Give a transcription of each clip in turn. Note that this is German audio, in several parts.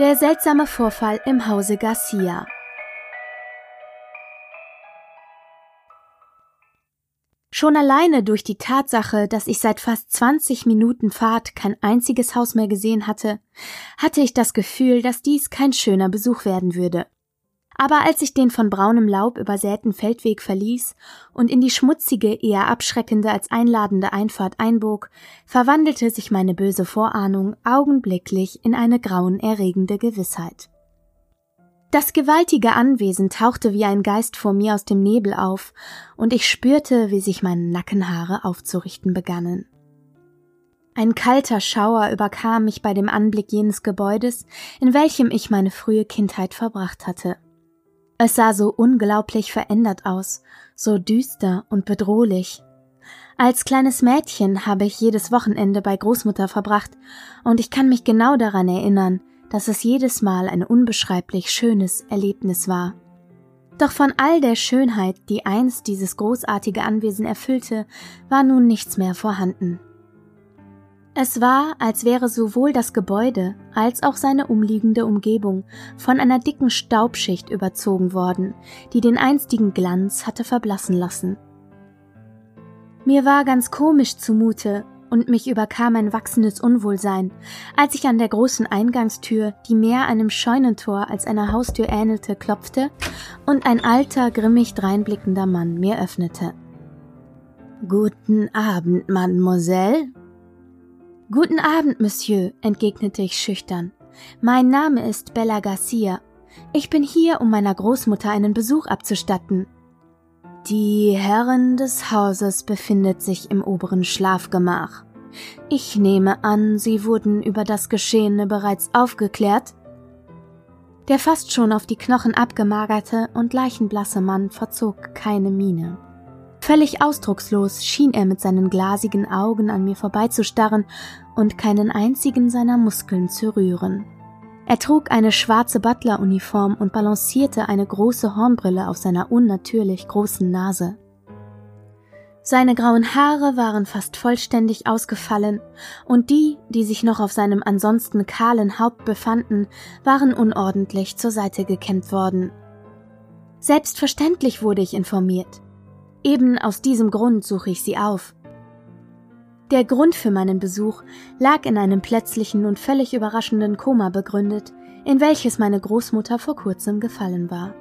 Der seltsame Vorfall im Hause Garcia. Schon alleine durch die Tatsache, dass ich seit fast 20 Minuten Fahrt kein einziges Haus mehr gesehen hatte, hatte ich das Gefühl, dass dies kein schöner Besuch werden würde. Aber als ich den von braunem Laub übersäten Feldweg verließ und in die schmutzige, eher abschreckende als einladende Einfahrt einbog, verwandelte sich meine böse Vorahnung augenblicklich in eine grauenerregende Gewissheit. Das gewaltige Anwesen tauchte wie ein Geist vor mir aus dem Nebel auf, und ich spürte, wie sich meine Nackenhaare aufzurichten begannen. Ein kalter Schauer überkam mich bei dem Anblick jenes Gebäudes, in welchem ich meine frühe Kindheit verbracht hatte. Es sah so unglaublich verändert aus, so düster und bedrohlich. Als kleines Mädchen habe ich jedes Wochenende bei Großmutter verbracht, und ich kann mich genau daran erinnern, dass es jedes Mal ein unbeschreiblich schönes Erlebnis war. Doch von all der Schönheit, die einst dieses großartige Anwesen erfüllte, war nun nichts mehr vorhanden. Es war, als wäre sowohl das Gebäude als auch seine umliegende Umgebung von einer dicken Staubschicht überzogen worden, die den einstigen Glanz hatte verblassen lassen. Mir war ganz komisch zumute und mich überkam ein wachsendes Unwohlsein, als ich an der großen Eingangstür, die mehr einem Scheunentor als einer Haustür ähnelte, klopfte und ein alter, grimmig dreinblickender Mann mir öffnete. Guten Abend, Mademoiselle, Guten Abend, Monsieur, entgegnete ich schüchtern. Mein Name ist Bella Garcia. Ich bin hier, um meiner Großmutter einen Besuch abzustatten. Die Herrin des Hauses befindet sich im oberen Schlafgemach. Ich nehme an, Sie wurden über das Geschehene bereits aufgeklärt? Der fast schon auf die Knochen abgemagerte und leichenblasse Mann verzog keine Miene. Völlig ausdruckslos schien er mit seinen glasigen Augen an mir vorbeizustarren und keinen einzigen seiner Muskeln zu rühren. Er trug eine schwarze Butleruniform und balancierte eine große Hornbrille auf seiner unnatürlich großen Nase. Seine grauen Haare waren fast vollständig ausgefallen, und die, die sich noch auf seinem ansonsten kahlen Haupt befanden, waren unordentlich zur Seite gekämmt worden. Selbstverständlich wurde ich informiert. Eben aus diesem Grund suche ich sie auf. Der Grund für meinen Besuch lag in einem plötzlichen und völlig überraschenden Koma begründet, in welches meine Großmutter vor kurzem gefallen war.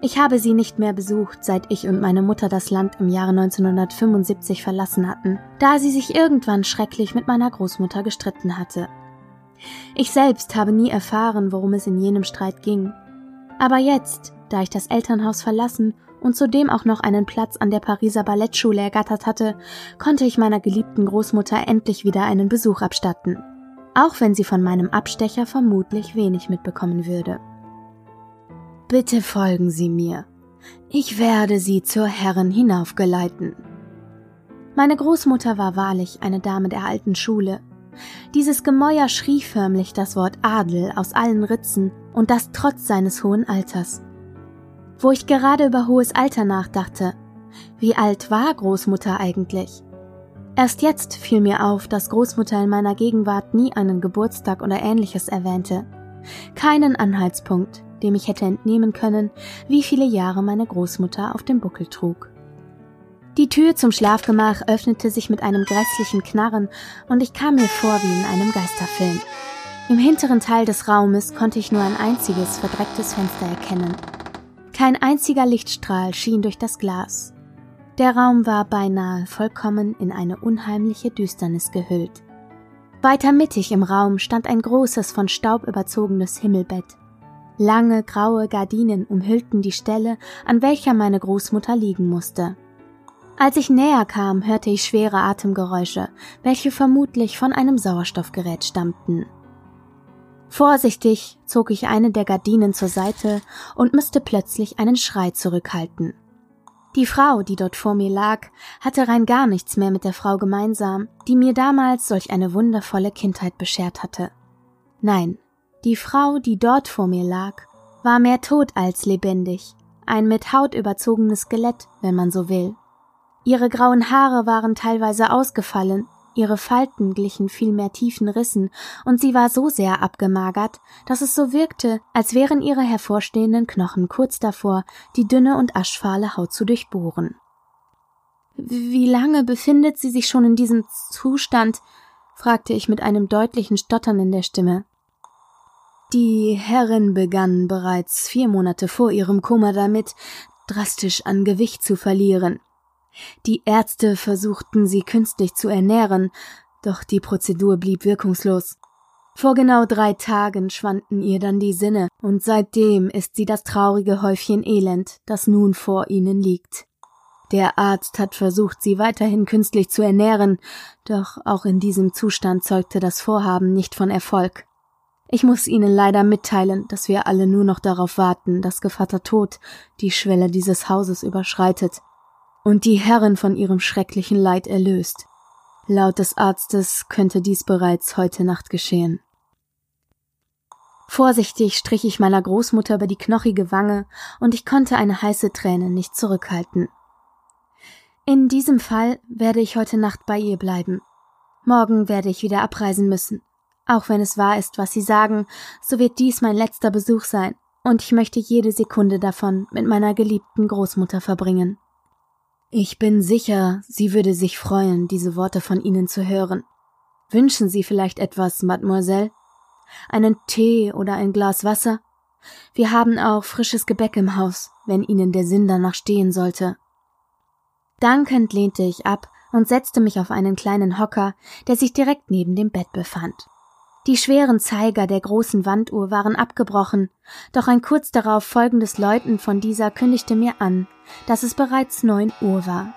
Ich habe sie nicht mehr besucht, seit ich und meine Mutter das Land im Jahre 1975 verlassen hatten, da sie sich irgendwann schrecklich mit meiner Großmutter gestritten hatte. Ich selbst habe nie erfahren, worum es in jenem Streit ging. Aber jetzt, da ich das Elternhaus verlassen und zudem auch noch einen Platz an der Pariser Ballettschule ergattert hatte, konnte ich meiner geliebten Großmutter endlich wieder einen Besuch abstatten, auch wenn sie von meinem Abstecher vermutlich wenig mitbekommen würde. Bitte folgen Sie mir. Ich werde Sie zur Herren hinaufgeleiten. Meine Großmutter war wahrlich eine Dame der alten Schule. Dieses Gemäuer schrie förmlich das Wort Adel aus allen Ritzen und das trotz seines hohen Alters wo ich gerade über hohes Alter nachdachte. Wie alt war Großmutter eigentlich? Erst jetzt fiel mir auf, dass Großmutter in meiner Gegenwart nie einen Geburtstag oder ähnliches erwähnte. Keinen Anhaltspunkt, dem ich hätte entnehmen können, wie viele Jahre meine Großmutter auf dem Buckel trug. Die Tür zum Schlafgemach öffnete sich mit einem grässlichen Knarren und ich kam mir vor wie in einem Geisterfilm. Im hinteren Teil des Raumes konnte ich nur ein einziges verdrecktes Fenster erkennen. Kein einziger Lichtstrahl schien durch das Glas. Der Raum war beinahe vollkommen in eine unheimliche Düsternis gehüllt. Weiter mittig im Raum stand ein großes, von Staub überzogenes Himmelbett. Lange graue Gardinen umhüllten die Stelle, an welcher meine Großmutter liegen musste. Als ich näher kam, hörte ich schwere Atemgeräusche, welche vermutlich von einem Sauerstoffgerät stammten. Vorsichtig zog ich eine der Gardinen zur Seite und müsste plötzlich einen Schrei zurückhalten. Die Frau, die dort vor mir lag, hatte rein gar nichts mehr mit der Frau gemeinsam, die mir damals solch eine wundervolle Kindheit beschert hatte. Nein, die Frau, die dort vor mir lag, war mehr tot als lebendig, ein mit Haut überzogenes Skelett, wenn man so will. Ihre grauen Haare waren teilweise ausgefallen, Ihre Falten glichen vielmehr tiefen Rissen, und sie war so sehr abgemagert, dass es so wirkte, als wären ihre hervorstehenden Knochen kurz davor, die dünne und aschfahle Haut zu durchbohren. Wie lange befindet sie sich schon in diesem Zustand? fragte ich mit einem deutlichen Stottern in der Stimme. Die Herrin begann bereits vier Monate vor ihrem Koma damit, drastisch an Gewicht zu verlieren. Die Ärzte versuchten sie künstlich zu ernähren, doch die Prozedur blieb wirkungslos. Vor genau drei Tagen schwanden ihr dann die Sinne, und seitdem ist sie das traurige Häufchen Elend, das nun vor ihnen liegt. Der Arzt hat versucht, sie weiterhin künstlich zu ernähren, doch auch in diesem Zustand zeugte das Vorhaben nicht von Erfolg. Ich muss Ihnen leider mitteilen, dass wir alle nur noch darauf warten, dass Gevatter Tod die Schwelle dieses Hauses überschreitet und die Herren von ihrem schrecklichen Leid erlöst. Laut des Arztes könnte dies bereits heute Nacht geschehen. Vorsichtig strich ich meiner Großmutter über die knochige Wange, und ich konnte eine heiße Träne nicht zurückhalten. In diesem Fall werde ich heute Nacht bei ihr bleiben. Morgen werde ich wieder abreisen müssen. Auch wenn es wahr ist, was Sie sagen, so wird dies mein letzter Besuch sein, und ich möchte jede Sekunde davon mit meiner geliebten Großmutter verbringen. Ich bin sicher, sie würde sich freuen, diese Worte von Ihnen zu hören. Wünschen Sie vielleicht etwas, Mademoiselle? Einen Tee oder ein Glas Wasser? Wir haben auch frisches Gebäck im Haus, wenn Ihnen der Sinn danach stehen sollte. Dankend lehnte ich ab und setzte mich auf einen kleinen Hocker, der sich direkt neben dem Bett befand. Die schweren Zeiger der großen Wanduhr waren abgebrochen, doch ein kurz darauf folgendes Läuten von dieser kündigte mir an, dass es bereits neun Uhr war.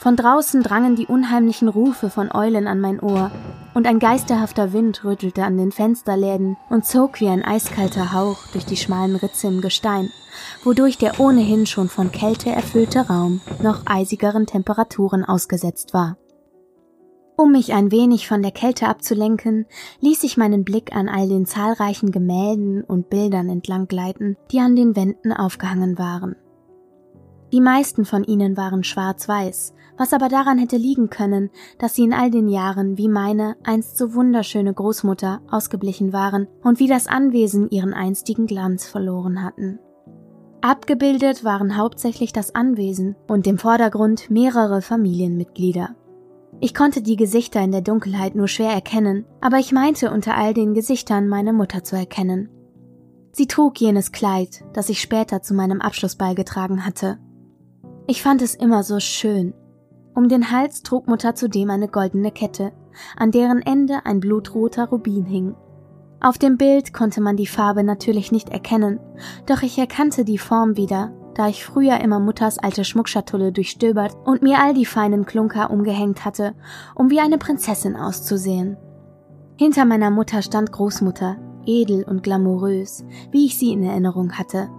Von draußen drangen die unheimlichen Rufe von Eulen an mein Ohr, und ein geisterhafter Wind rüttelte an den Fensterläden und zog wie ein eiskalter Hauch durch die schmalen Ritze im Gestein, wodurch der ohnehin schon von Kälte erfüllte Raum noch eisigeren Temperaturen ausgesetzt war. Um mich ein wenig von der Kälte abzulenken, ließ ich meinen Blick an all den zahlreichen Gemälden und Bildern entlang gleiten, die an den Wänden aufgehangen waren. Die meisten von ihnen waren schwarz-weiß, was aber daran hätte liegen können, dass sie in all den Jahren wie meine einst so wunderschöne Großmutter ausgeblichen waren und wie das Anwesen ihren einstigen Glanz verloren hatten. Abgebildet waren hauptsächlich das Anwesen und im Vordergrund mehrere Familienmitglieder. Ich konnte die Gesichter in der Dunkelheit nur schwer erkennen, aber ich meinte unter all den Gesichtern meine Mutter zu erkennen. Sie trug jenes Kleid, das ich später zu meinem Abschlussball getragen hatte. Ich fand es immer so schön. Um den Hals trug Mutter zudem eine goldene Kette, an deren Ende ein blutroter Rubin hing. Auf dem Bild konnte man die Farbe natürlich nicht erkennen, doch ich erkannte die Form wieder, da ich früher immer Mutters alte Schmuckschatulle durchstöbert und mir all die feinen Klunker umgehängt hatte, um wie eine Prinzessin auszusehen. Hinter meiner Mutter stand Großmutter, edel und glamourös, wie ich sie in Erinnerung hatte.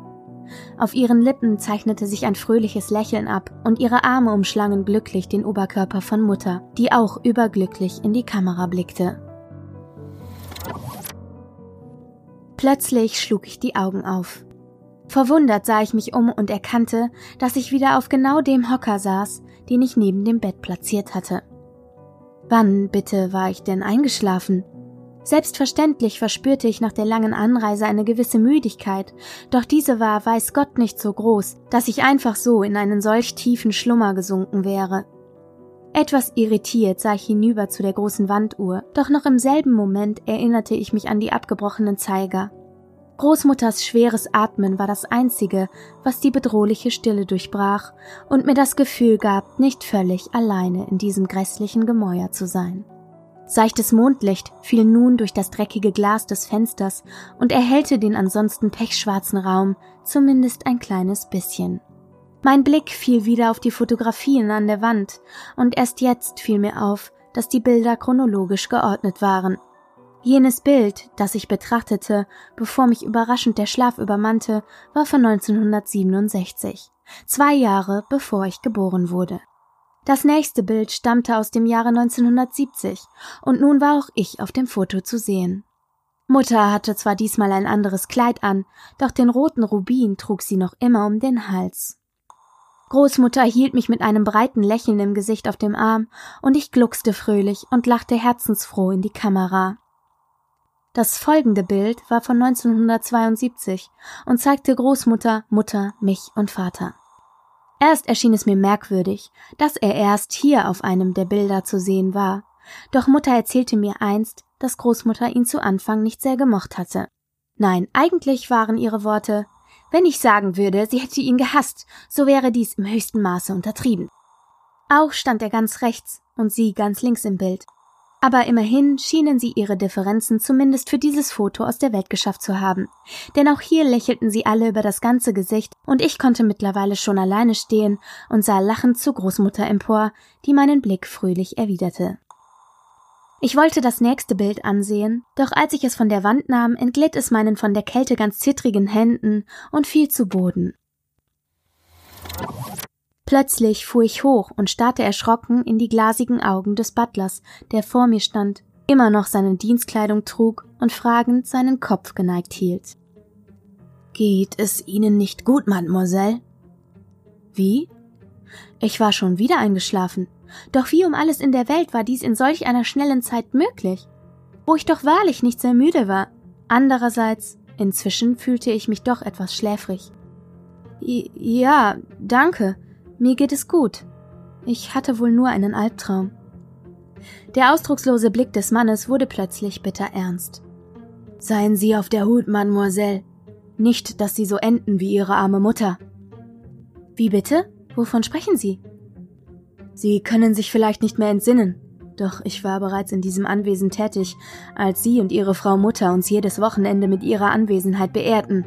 Auf ihren Lippen zeichnete sich ein fröhliches Lächeln ab und ihre Arme umschlangen glücklich den Oberkörper von Mutter, die auch überglücklich in die Kamera blickte. Plötzlich schlug ich die Augen auf. Verwundert sah ich mich um und erkannte, dass ich wieder auf genau dem Hocker saß, den ich neben dem Bett platziert hatte. Wann bitte war ich denn eingeschlafen? Selbstverständlich verspürte ich nach der langen Anreise eine gewisse Müdigkeit, doch diese war weiß Gott nicht so groß, dass ich einfach so in einen solch tiefen Schlummer gesunken wäre. Etwas irritiert sah ich hinüber zu der großen Wanduhr, doch noch im selben Moment erinnerte ich mich an die abgebrochenen Zeiger. Großmutters schweres Atmen war das einzige, was die bedrohliche Stille durchbrach und mir das Gefühl gab, nicht völlig alleine in diesem grässlichen Gemäuer zu sein. Seichtes Mondlicht fiel nun durch das dreckige Glas des Fensters und erhellte den ansonsten pechschwarzen Raum zumindest ein kleines bisschen. Mein Blick fiel wieder auf die Fotografien an der Wand, und erst jetzt fiel mir auf, dass die Bilder chronologisch geordnet waren, Jenes Bild, das ich betrachtete, bevor mich überraschend der Schlaf übermannte, war von 1967, zwei Jahre bevor ich geboren wurde. Das nächste Bild stammte aus dem Jahre 1970 und nun war auch ich auf dem Foto zu sehen. Mutter hatte zwar diesmal ein anderes Kleid an, doch den roten Rubin trug sie noch immer um den Hals. Großmutter hielt mich mit einem breiten Lächeln im Gesicht auf dem Arm, und ich gluckste fröhlich und lachte herzensfroh in die Kamera. Das folgende Bild war von 1972 und zeigte Großmutter, Mutter, mich und Vater. Erst erschien es mir merkwürdig, dass er erst hier auf einem der Bilder zu sehen war, doch Mutter erzählte mir einst, dass Großmutter ihn zu Anfang nicht sehr gemocht hatte. Nein, eigentlich waren ihre Worte wenn ich sagen würde, sie hätte ihn gehasst, so wäre dies im höchsten Maße untertrieben. Auch stand er ganz rechts und sie ganz links im Bild. Aber immerhin schienen sie ihre Differenzen zumindest für dieses Foto aus der Welt geschafft zu haben. Denn auch hier lächelten sie alle über das ganze Gesicht und ich konnte mittlerweile schon alleine stehen und sah lachend zur Großmutter empor, die meinen Blick fröhlich erwiderte. Ich wollte das nächste Bild ansehen, doch als ich es von der Wand nahm, entglitt es meinen von der Kälte ganz zittrigen Händen und fiel zu Boden. Plötzlich fuhr ich hoch und starrte erschrocken in die glasigen Augen des Butlers, der vor mir stand, immer noch seine Dienstkleidung trug und fragend seinen Kopf geneigt hielt. Geht es Ihnen nicht gut, Mademoiselle? Wie? Ich war schon wieder eingeschlafen. Doch wie um alles in der Welt war dies in solch einer schnellen Zeit möglich? Wo ich doch wahrlich nicht sehr müde war. Andererseits, inzwischen fühlte ich mich doch etwas schläfrig. Ja, danke. Mir geht es gut. Ich hatte wohl nur einen Albtraum. Der ausdruckslose Blick des Mannes wurde plötzlich bitter ernst. Seien Sie auf der Hut, Mademoiselle. Nicht, dass Sie so enden wie Ihre arme Mutter. Wie bitte? Wovon sprechen Sie? Sie können sich vielleicht nicht mehr entsinnen, doch ich war bereits in diesem Anwesen tätig, als Sie und Ihre Frau Mutter uns jedes Wochenende mit ihrer Anwesenheit beehrten.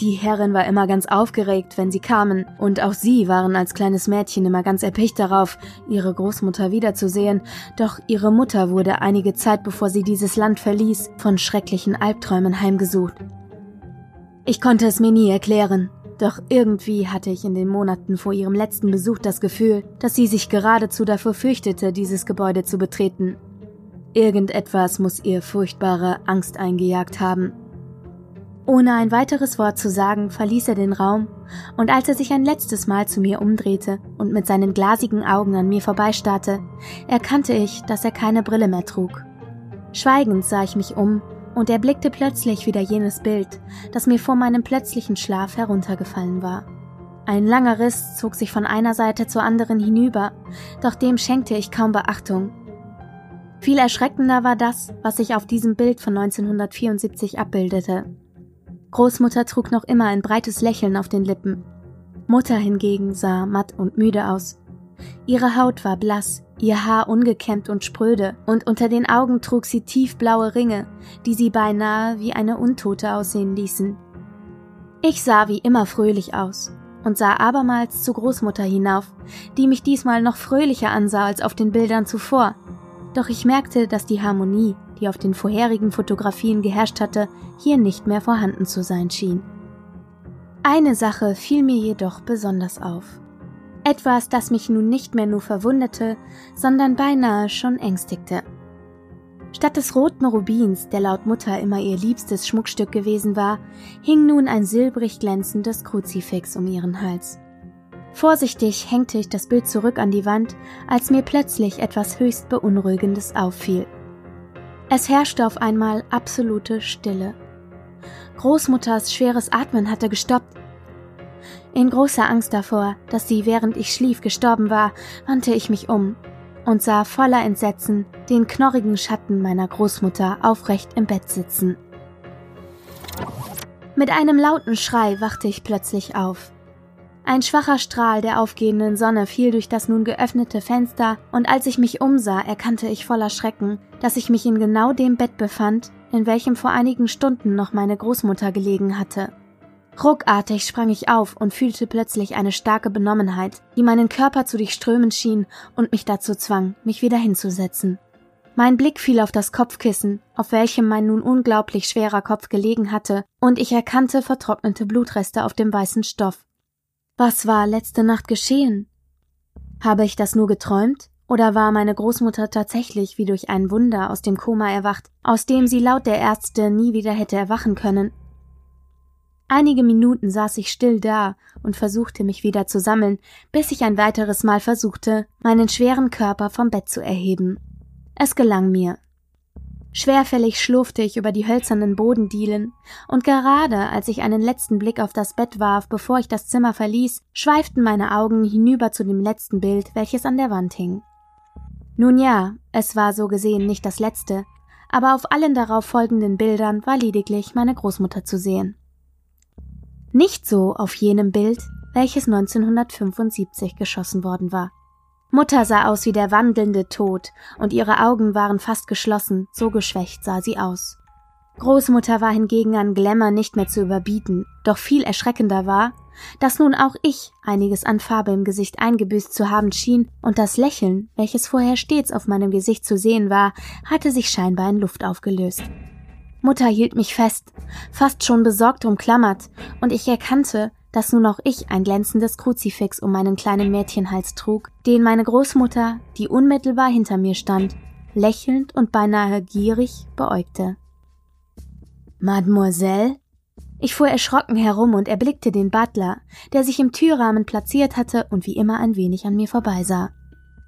Die Herrin war immer ganz aufgeregt, wenn sie kamen, und auch Sie waren als kleines Mädchen immer ganz erpicht darauf, Ihre Großmutter wiederzusehen, doch Ihre Mutter wurde einige Zeit bevor sie dieses Land verließ, von schrecklichen Albträumen heimgesucht. Ich konnte es mir nie erklären, doch irgendwie hatte ich in den Monaten vor ihrem letzten Besuch das Gefühl, dass sie sich geradezu davor fürchtete, dieses Gebäude zu betreten. Irgendetwas muss ihr furchtbare Angst eingejagt haben. Ohne ein weiteres Wort zu sagen, verließ er den Raum, und als er sich ein letztes Mal zu mir umdrehte und mit seinen glasigen Augen an mir vorbeistarrte, erkannte ich, dass er keine Brille mehr trug. Schweigend sah ich mich um und erblickte plötzlich wieder jenes Bild, das mir vor meinem plötzlichen Schlaf heruntergefallen war. Ein langer Riss zog sich von einer Seite zur anderen hinüber, doch dem schenkte ich kaum Beachtung. Viel erschreckender war das, was sich auf diesem Bild von 1974 abbildete. Großmutter trug noch immer ein breites Lächeln auf den Lippen. Mutter hingegen sah matt und müde aus. Ihre Haut war blass, ihr Haar ungekämmt und spröde, und unter den Augen trug sie tiefblaue Ringe, die sie beinahe wie eine Untote aussehen ließen. Ich sah wie immer fröhlich aus und sah abermals zu Großmutter hinauf, die mich diesmal noch fröhlicher ansah als auf den Bildern zuvor. Doch ich merkte, dass die Harmonie, die auf den vorherigen Fotografien geherrscht hatte, hier nicht mehr vorhanden zu sein schien. Eine Sache fiel mir jedoch besonders auf. Etwas, das mich nun nicht mehr nur verwunderte, sondern beinahe schon ängstigte. Statt des roten Rubins, der laut Mutter immer ihr liebstes Schmuckstück gewesen war, hing nun ein silbrig glänzendes Kruzifix um ihren Hals. Vorsichtig hängte ich das Bild zurück an die Wand, als mir plötzlich etwas höchst Beunruhigendes auffiel. Es herrschte auf einmal absolute Stille. Großmutters schweres Atmen hatte gestoppt, in großer Angst davor, dass sie während ich schlief gestorben war, wandte ich mich um und sah voller Entsetzen den knorrigen Schatten meiner Großmutter aufrecht im Bett sitzen. Mit einem lauten Schrei wachte ich plötzlich auf. Ein schwacher Strahl der aufgehenden Sonne fiel durch das nun geöffnete Fenster, und als ich mich umsah, erkannte ich voller Schrecken, dass ich mich in genau dem Bett befand, in welchem vor einigen Stunden noch meine Großmutter gelegen hatte. Ruckartig sprang ich auf und fühlte plötzlich eine starke Benommenheit, die meinen Körper zu durchströmen schien und mich dazu zwang, mich wieder hinzusetzen. Mein Blick fiel auf das Kopfkissen, auf welchem mein nun unglaublich schwerer Kopf gelegen hatte, und ich erkannte vertrocknete Blutreste auf dem weißen Stoff. Was war letzte Nacht geschehen? Habe ich das nur geträumt? Oder war meine Großmutter tatsächlich wie durch ein Wunder aus dem Koma erwacht, aus dem sie laut der Ärzte nie wieder hätte erwachen können Einige Minuten saß ich still da und versuchte mich wieder zu sammeln, bis ich ein weiteres Mal versuchte, meinen schweren Körper vom Bett zu erheben. Es gelang mir. Schwerfällig schlurfte ich über die hölzernen Bodendielen, und gerade als ich einen letzten Blick auf das Bett warf, bevor ich das Zimmer verließ, schweiften meine Augen hinüber zu dem letzten Bild, welches an der Wand hing. Nun ja, es war so gesehen nicht das letzte, aber auf allen darauf folgenden Bildern war lediglich meine Großmutter zu sehen. Nicht so auf jenem Bild, welches 1975 geschossen worden war. Mutter sah aus wie der wandelnde Tod, und ihre Augen waren fast geschlossen, so geschwächt sah sie aus. Großmutter war hingegen an Glamour nicht mehr zu überbieten, doch viel erschreckender war, dass nun auch ich einiges an Farbe im Gesicht eingebüßt zu haben schien, und das Lächeln, welches vorher stets auf meinem Gesicht zu sehen war, hatte sich scheinbar in Luft aufgelöst. Mutter hielt mich fest, fast schon besorgt umklammert, und ich erkannte, dass nun auch ich ein glänzendes Kruzifix um meinen kleinen Mädchenhals trug, den meine Großmutter, die unmittelbar hinter mir stand, lächelnd und beinahe gierig beäugte. Mademoiselle? Ich fuhr erschrocken herum und erblickte den Butler, der sich im Türrahmen platziert hatte und wie immer ein wenig an mir vorbeisah.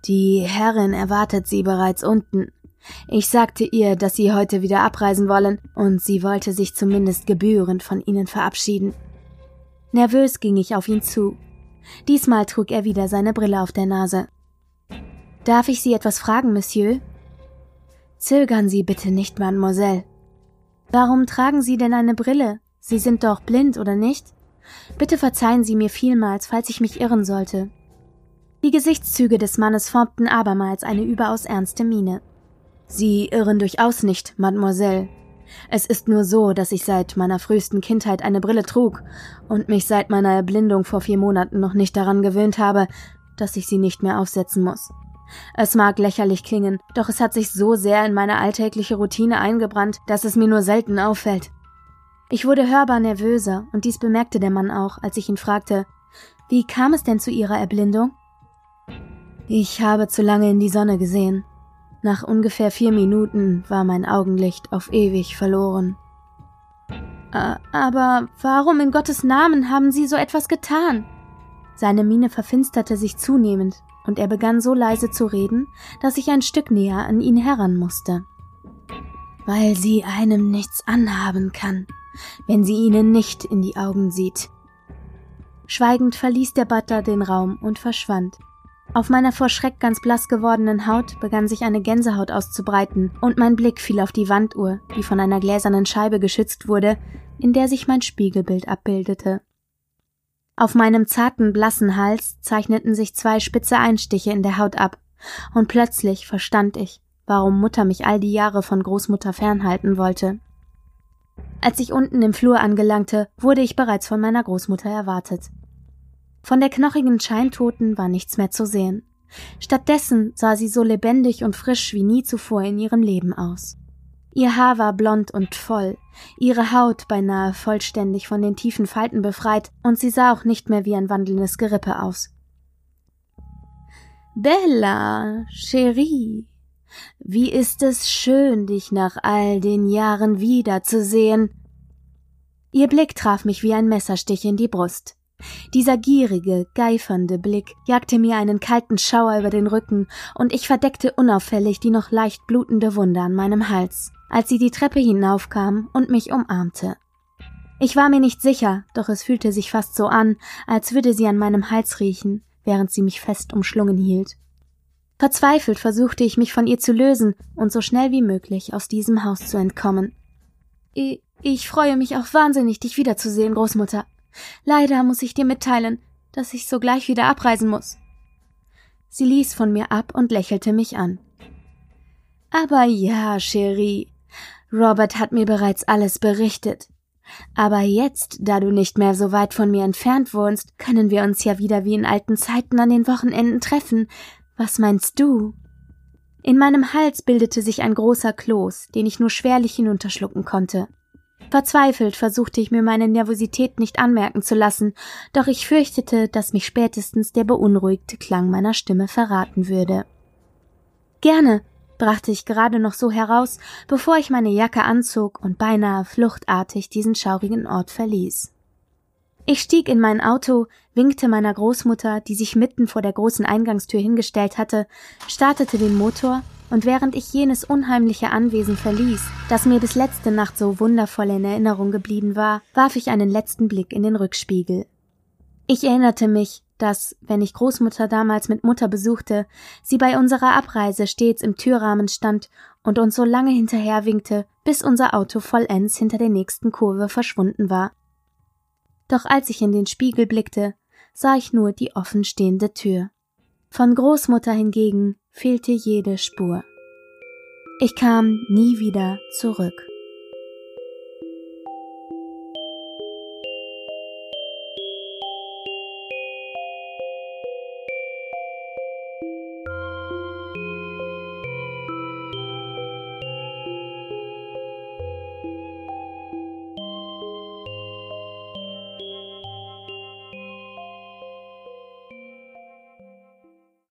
Die Herrin erwartet Sie bereits unten. Ich sagte ihr, dass Sie heute wieder abreisen wollen, und sie wollte sich zumindest gebührend von Ihnen verabschieden. Nervös ging ich auf ihn zu. Diesmal trug er wieder seine Brille auf der Nase. Darf ich Sie etwas fragen, Monsieur? Zögern Sie bitte nicht, Mademoiselle. Warum tragen Sie denn eine Brille? Sie sind doch blind, oder nicht? Bitte verzeihen Sie mir vielmals, falls ich mich irren sollte. Die Gesichtszüge des Mannes formten abermals eine überaus ernste Miene. Sie irren durchaus nicht, Mademoiselle. Es ist nur so, dass ich seit meiner frühesten Kindheit eine Brille trug und mich seit meiner Erblindung vor vier Monaten noch nicht daran gewöhnt habe, dass ich sie nicht mehr aufsetzen muss. Es mag lächerlich klingen, doch es hat sich so sehr in meine alltägliche Routine eingebrannt, dass es mir nur selten auffällt. Ich wurde hörbar nervöser, und dies bemerkte der Mann auch, als ich ihn fragte, wie kam es denn zu Ihrer Erblindung? Ich habe zu lange in die Sonne gesehen, nach ungefähr vier Minuten war mein Augenlicht auf ewig verloren. Aber warum in Gottes Namen haben Sie so etwas getan? Seine Miene verfinsterte sich zunehmend, und er begann so leise zu reden, dass ich ein Stück näher an ihn heran musste. Weil sie einem nichts anhaben kann, wenn sie ihnen nicht in die Augen sieht. Schweigend verließ der Butler den Raum und verschwand. Auf meiner vor Schreck ganz blass gewordenen Haut begann sich eine Gänsehaut auszubreiten, und mein Blick fiel auf die Wanduhr, die von einer gläsernen Scheibe geschützt wurde, in der sich mein Spiegelbild abbildete. Auf meinem zarten, blassen Hals zeichneten sich zwei spitze Einstiche in der Haut ab, und plötzlich verstand ich, warum Mutter mich all die Jahre von Großmutter fernhalten wollte. Als ich unten im Flur angelangte, wurde ich bereits von meiner Großmutter erwartet. Von der knochigen Scheintoten war nichts mehr zu sehen. Stattdessen sah sie so lebendig und frisch wie nie zuvor in ihrem Leben aus. Ihr Haar war blond und voll, ihre Haut beinahe vollständig von den tiefen Falten befreit, und sie sah auch nicht mehr wie ein wandelndes Gerippe aus. Bella, Cherie, wie ist es schön, dich nach all den Jahren wiederzusehen. Ihr Blick traf mich wie ein Messerstich in die Brust. Dieser gierige, geifernde Blick jagte mir einen kalten Schauer über den Rücken, und ich verdeckte unauffällig die noch leicht blutende Wunde an meinem Hals, als sie die Treppe hinaufkam und mich umarmte. Ich war mir nicht sicher, doch es fühlte sich fast so an, als würde sie an meinem Hals riechen, während sie mich fest umschlungen hielt. Verzweifelt versuchte ich mich von ihr zu lösen und so schnell wie möglich aus diesem Haus zu entkommen. Ich, ich freue mich auch wahnsinnig, dich wiederzusehen, Großmutter, Leider muss ich dir mitteilen, dass ich sogleich wieder abreisen muss. Sie ließ von mir ab und lächelte mich an. Aber ja, Cherie, Robert hat mir bereits alles berichtet. Aber jetzt, da du nicht mehr so weit von mir entfernt wohnst, können wir uns ja wieder wie in alten Zeiten an den Wochenenden treffen. Was meinst du? In meinem Hals bildete sich ein großer Kloß, den ich nur schwerlich hinunterschlucken konnte. Verzweifelt versuchte ich mir meine Nervosität nicht anmerken zu lassen, doch ich fürchtete, dass mich spätestens der beunruhigte Klang meiner Stimme verraten würde. Gerne, brachte ich gerade noch so heraus, bevor ich meine Jacke anzog und beinahe fluchtartig diesen schaurigen Ort verließ. Ich stieg in mein Auto, winkte meiner Großmutter, die sich mitten vor der großen Eingangstür hingestellt hatte, startete den Motor, und während ich jenes unheimliche Anwesen verließ, das mir bis letzte Nacht so wundervoll in Erinnerung geblieben war, warf ich einen letzten Blick in den Rückspiegel. Ich erinnerte mich, dass, wenn ich Großmutter damals mit Mutter besuchte, sie bei unserer Abreise stets im Türrahmen stand und uns so lange hinterher winkte, bis unser Auto vollends hinter der nächsten Kurve verschwunden war. Doch als ich in den Spiegel blickte, sah ich nur die offenstehende Tür. Von Großmutter hingegen fehlte jede Spur. Ich kam nie wieder zurück.